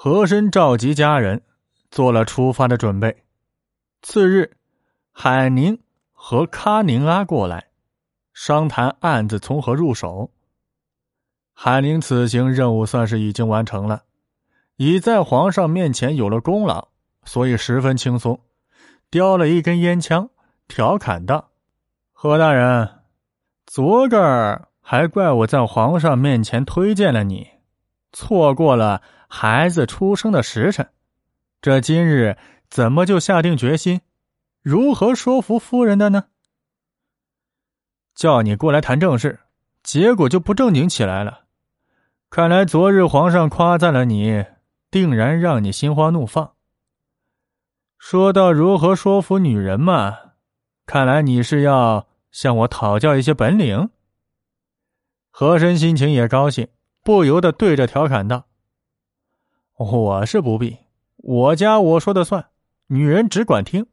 和珅召集家人，做了出发的准备。次日，海宁和喀宁阿过来，商谈案子从何入手。海宁此行任务算是已经完成了，已在皇上面前有了功劳，所以十分轻松，叼了一根烟枪，调侃道：“何大人，昨个儿还怪我在皇上面前推荐了你，错过了孩子出生的时辰，这今日怎么就下定决心，如何说服夫人的呢？叫你过来谈正事，结果就不正经起来了。”看来昨日皇上夸赞了你，定然让你心花怒放。说到如何说服女人嘛，看来你是要向我讨教一些本领。和珅心情也高兴，不由得对着调侃道：“我是不必，我家我说的算，女人只管听。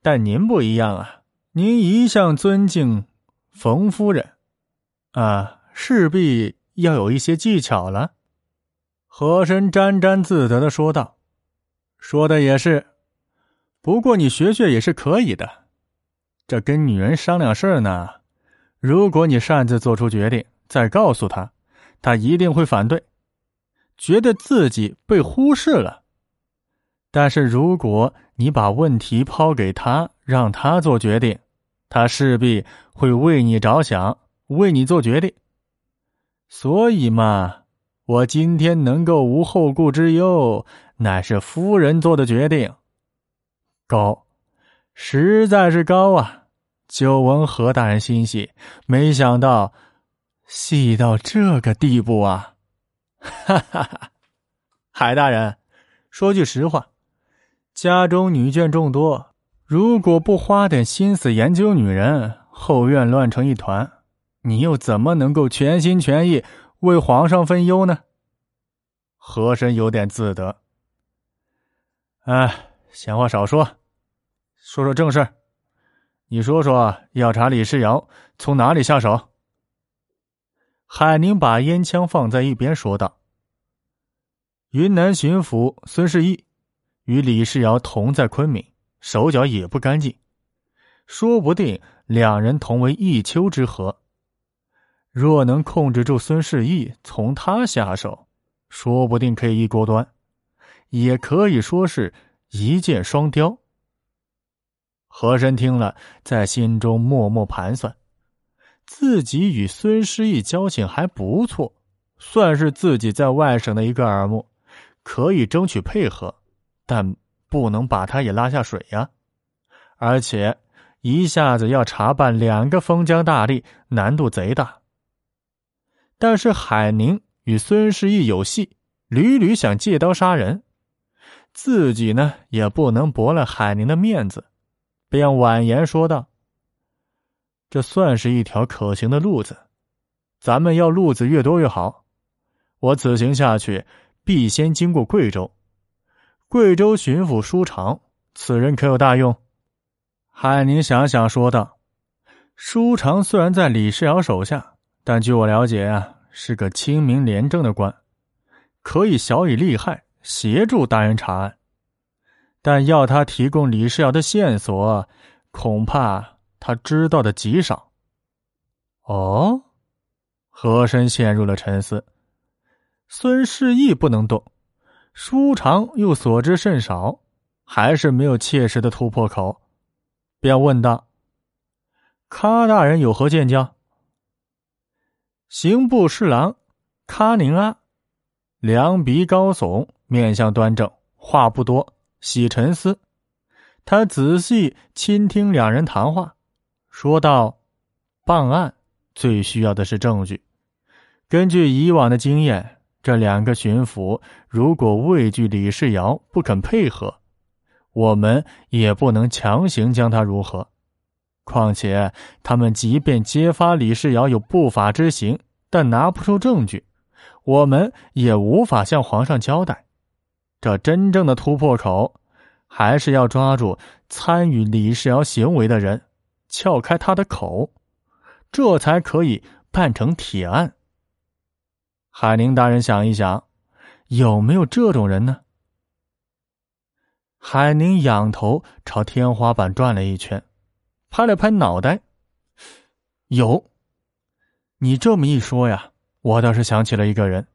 但您不一样啊，您一向尊敬冯夫人，啊，势必。”要有一些技巧了，和珅沾沾自得的说道：“说的也是，不过你学学也是可以的。这跟女人商量事儿呢，如果你擅自做出决定，再告诉她，她一定会反对，觉得自己被忽视了。但是如果你把问题抛给他，让他做决定，他势必会为你着想，为你做决定。”所以嘛，我今天能够无后顾之忧，乃是夫人做的决定。高，实在是高啊！久闻何大人心细，没想到细到这个地步啊！哈哈哈！海大人，说句实话，家中女眷众多，如果不花点心思研究女人，后院乱成一团。你又怎么能够全心全意为皇上分忧呢？和珅有点自得。哎，闲话少说，说说正事你说说，要查李世尧，从哪里下手？海宁把烟枪放在一边，说道：“云南巡抚孙世义与李世尧同在昆明，手脚也不干净，说不定两人同为一丘之貉。”若能控制住孙世义，从他下手，说不定可以一锅端，也可以说是一箭双雕。和珅听了，在心中默默盘算：自己与孙世义交情还不错，算是自己在外省的一个耳目，可以争取配合，但不能把他也拉下水呀。而且，一下子要查办两个封疆大吏，难度贼大。但是海宁与孙世义有隙，屡屡想借刀杀人，自己呢也不能驳了海宁的面子，便婉言说道：“这算是一条可行的路子，咱们要路子越多越好。我此行下去，必先经过贵州，贵州巡抚舒长，此人可有大用？”海宁想想说道：“舒长虽然在李世尧手下。”但据我了解啊，是个清明廉政的官，可以小以利害，协助大人查案。但要他提供李世尧的线索，恐怕他知道的极少。哦，和珅陷入了沉思。孙世义不能动，舒长又所知甚少，还是没有切实的突破口，便问道：“卡大人有何见教？”刑部侍郎卡宁阿，两鼻高耸，面相端正，话不多，喜沉思。他仔细倾听两人谈话，说道：“办案最需要的是证据。根据以往的经验，这两个巡抚如果畏惧李世尧，不肯配合，我们也不能强行将他如何。”况且，他们即便揭发李世尧有不法之行，但拿不出证据，我们也无法向皇上交代。这真正的突破口，还是要抓住参与李世尧行为的人，撬开他的口，这才可以办成铁案。海宁大人想一想，有没有这种人呢？海宁仰头朝天花板转了一圈，拍了拍脑袋，有。你这么一说呀，我倒是想起了一个人，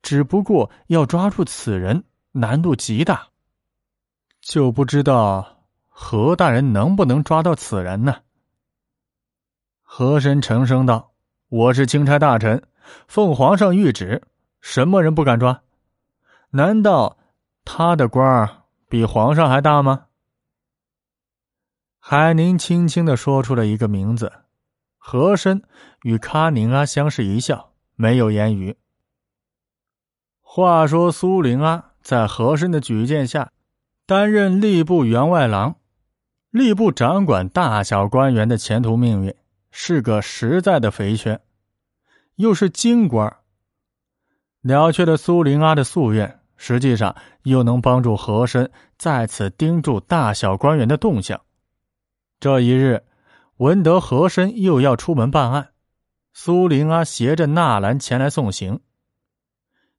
只不过要抓住此人难度极大，就不知道何大人能不能抓到此人呢？和珅沉声道：“我是钦差大臣，奉皇上谕旨，什么人不敢抓？难道他的官儿比皇上还大吗？”海宁轻轻的说出了一个名字。和珅与卡宁阿相视一笑，没有言语。话说苏灵阿在和珅的举荐下，担任吏部员外郎，吏部掌管大小官员的前途命运，是个实在的肥缺，又是京官了却了苏灵阿的夙愿，实际上又能帮助和珅在此盯住大小官员的动向。这一日。闻得和珅又要出门办案，苏灵阿携着纳兰前来送行。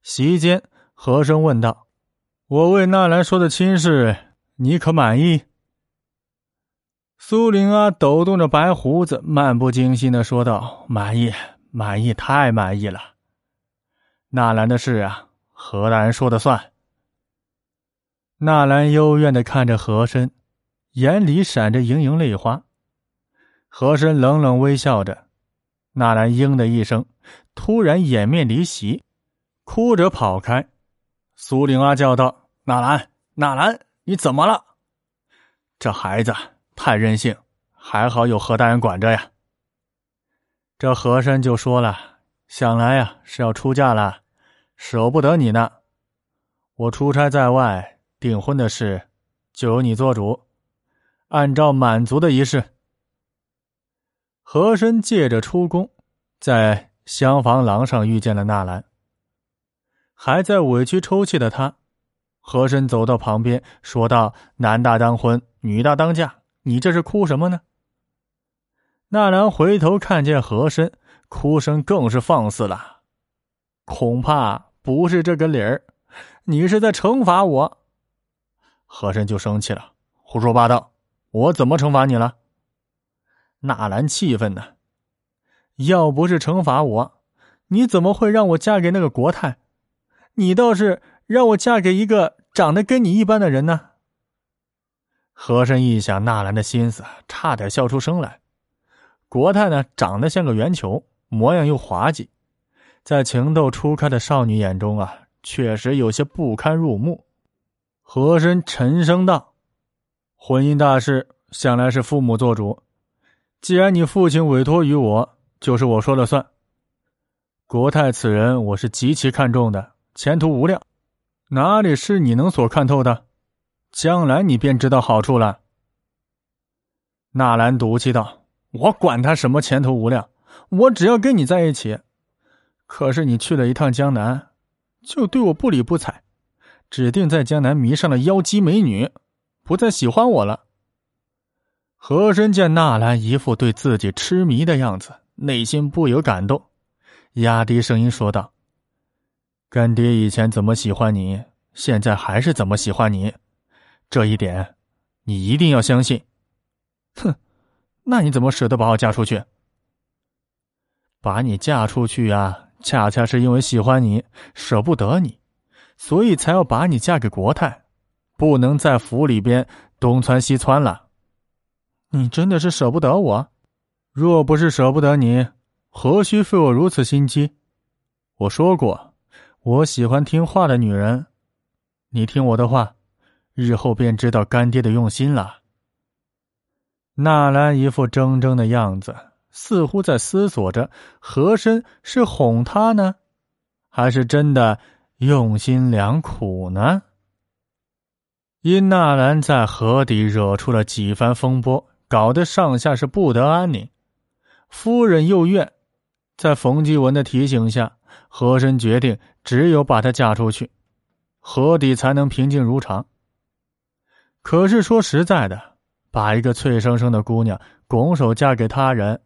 席间，和珅问道：“我为纳兰说的亲事，你可满意？”苏灵阿抖动着白胡子，漫不经心的说道：“满意，满意，太满意了。纳兰的事啊，何大人说的算。”纳兰幽怨的看着和珅，眼里闪着盈盈泪花。和珅冷冷微笑着，纳兰“嘤”的一声，突然掩面离席，哭着跑开。苏灵儿叫道：“纳兰，纳兰，你怎么了？这孩子太任性，还好有何大人管着呀。”这和珅就说了：“想来呀是要出嫁了，舍不得你呢。我出差在外，订婚的事就由你做主，按照满族的仪式。”和珅借着出宫，在厢房廊上遇见了纳兰。还在委屈抽泣的他，和珅走到旁边，说道：“男大当婚，女大当嫁，你这是哭什么呢？”纳兰回头看见和珅，哭声更是放肆了。恐怕不是这个理儿，你是在惩罚我。和珅就生气了：“胡说八道！我怎么惩罚你了？”纳兰气愤呢，要不是惩罚我，你怎么会让我嫁给那个国太？你倒是让我嫁给一个长得跟你一般的人呢。和珅一想纳兰的心思，差点笑出声来。国泰呢，长得像个圆球，模样又滑稽，在情窦初开的少女眼中啊，确实有些不堪入目。和珅沉声道：“婚姻大事，向来是父母做主。”既然你父亲委托于我，就是我说了算。国泰此人，我是极其看重的，前途无量，哪里是你能所看透的？将来你便知道好处了。纳兰赌气道：“我管他什么前途无量，我只要跟你在一起。可是你去了一趟江南，就对我不理不睬，指定在江南迷上了妖姬美女，不再喜欢我了。”和珅见纳兰一副对自己痴迷的样子，内心不由感动，压低声音说道：“干爹以前怎么喜欢你，现在还是怎么喜欢你，这一点，你一定要相信。”哼，那你怎么舍得把我嫁出去？把你嫁出去呀，恰恰是因为喜欢你，舍不得你，所以才要把你嫁给国泰，不能在府里边东窜西窜了。你真的是舍不得我？若不是舍不得你，何须费我如此心机？我说过，我喜欢听话的女人。你听我的话，日后便知道干爹的用心了。纳兰一副怔怔的样子，似乎在思索着：和珅是哄他呢，还是真的用心良苦呢？因纳兰在河底惹出了几番风波。搞得上下是不得安宁，夫人又怨，在冯继文的提醒下，和珅决定只有把她嫁出去，河底才能平静如常。可是说实在的，把一个脆生生的姑娘拱手嫁给他人，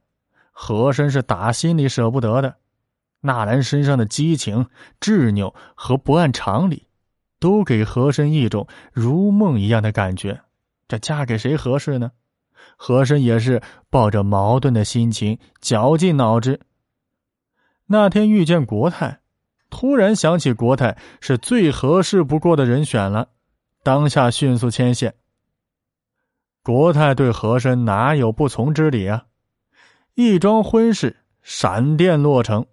和珅是打心里舍不得的。纳兰身上的激情、执拗和不按常理，都给和珅一种如梦一样的感觉。这嫁给谁合适呢？和珅也是抱着矛盾的心情，绞尽脑汁。那天遇见国泰，突然想起国泰是最合适不过的人选了，当下迅速牵线。国泰对和珅哪有不从之理啊？一桩婚事，闪电落成。